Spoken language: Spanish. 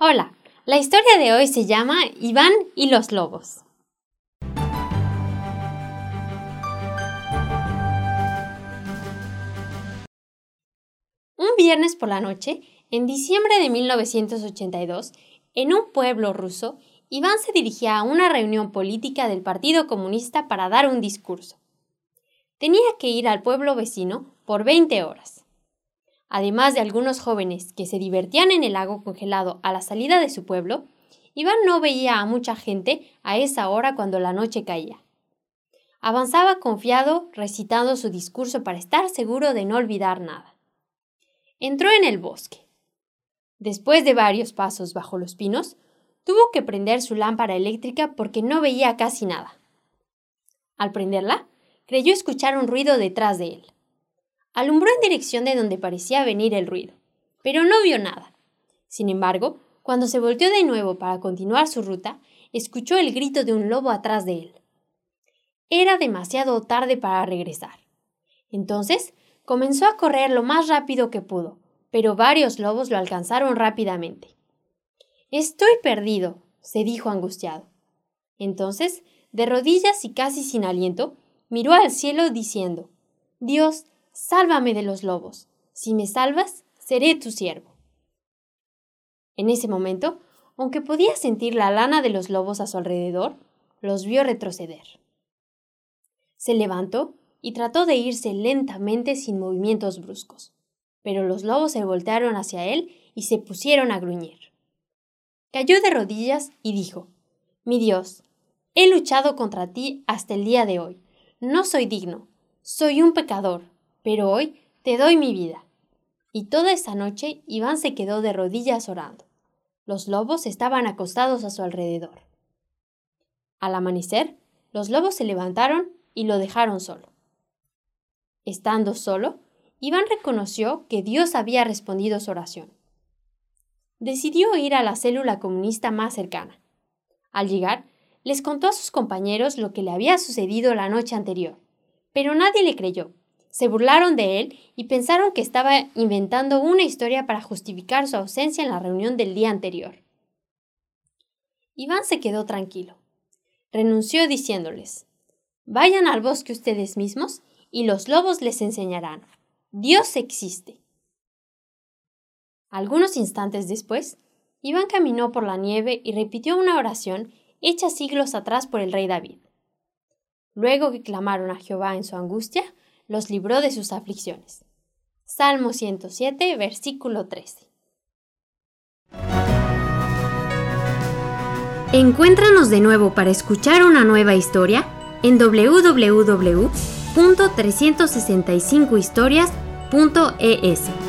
Hola, la historia de hoy se llama Iván y los lobos. Un viernes por la noche, en diciembre de 1982, en un pueblo ruso, Iván se dirigía a una reunión política del Partido Comunista para dar un discurso. Tenía que ir al pueblo vecino por 20 horas. Además de algunos jóvenes que se divertían en el lago congelado a la salida de su pueblo, Iván no veía a mucha gente a esa hora cuando la noche caía. Avanzaba confiado, recitando su discurso para estar seguro de no olvidar nada. Entró en el bosque. Después de varios pasos bajo los pinos, tuvo que prender su lámpara eléctrica porque no veía casi nada. Al prenderla, creyó escuchar un ruido detrás de él. Alumbró en dirección de donde parecía venir el ruido, pero no vio nada. Sin embargo, cuando se volteó de nuevo para continuar su ruta, escuchó el grito de un lobo atrás de él. Era demasiado tarde para regresar. Entonces, comenzó a correr lo más rápido que pudo, pero varios lobos lo alcanzaron rápidamente. Estoy perdido, se dijo angustiado. Entonces, de rodillas y casi sin aliento, miró al cielo diciendo, Dios, Sálvame de los lobos. Si me salvas, seré tu siervo. En ese momento, aunque podía sentir la lana de los lobos a su alrededor, los vio retroceder. Se levantó y trató de irse lentamente sin movimientos bruscos, pero los lobos se voltearon hacia él y se pusieron a gruñir. Cayó de rodillas y dijo, Mi Dios, he luchado contra ti hasta el día de hoy. No soy digno, soy un pecador pero hoy te doy mi vida. Y toda esa noche Iván se quedó de rodillas orando. Los lobos estaban acostados a su alrededor. Al amanecer, los lobos se levantaron y lo dejaron solo. Estando solo, Iván reconoció que Dios había respondido su oración. Decidió ir a la célula comunista más cercana. Al llegar, les contó a sus compañeros lo que le había sucedido la noche anterior, pero nadie le creyó. Se burlaron de él y pensaron que estaba inventando una historia para justificar su ausencia en la reunión del día anterior. Iván se quedó tranquilo. Renunció diciéndoles, Vayan al bosque ustedes mismos y los lobos les enseñarán. Dios existe. Algunos instantes después, Iván caminó por la nieve y repitió una oración hecha siglos atrás por el rey David. Luego que clamaron a Jehová en su angustia, los libró de sus aflicciones. Salmo 107, versículo 13. Encuéntranos de nuevo para escuchar una nueva historia en www.365historias.es.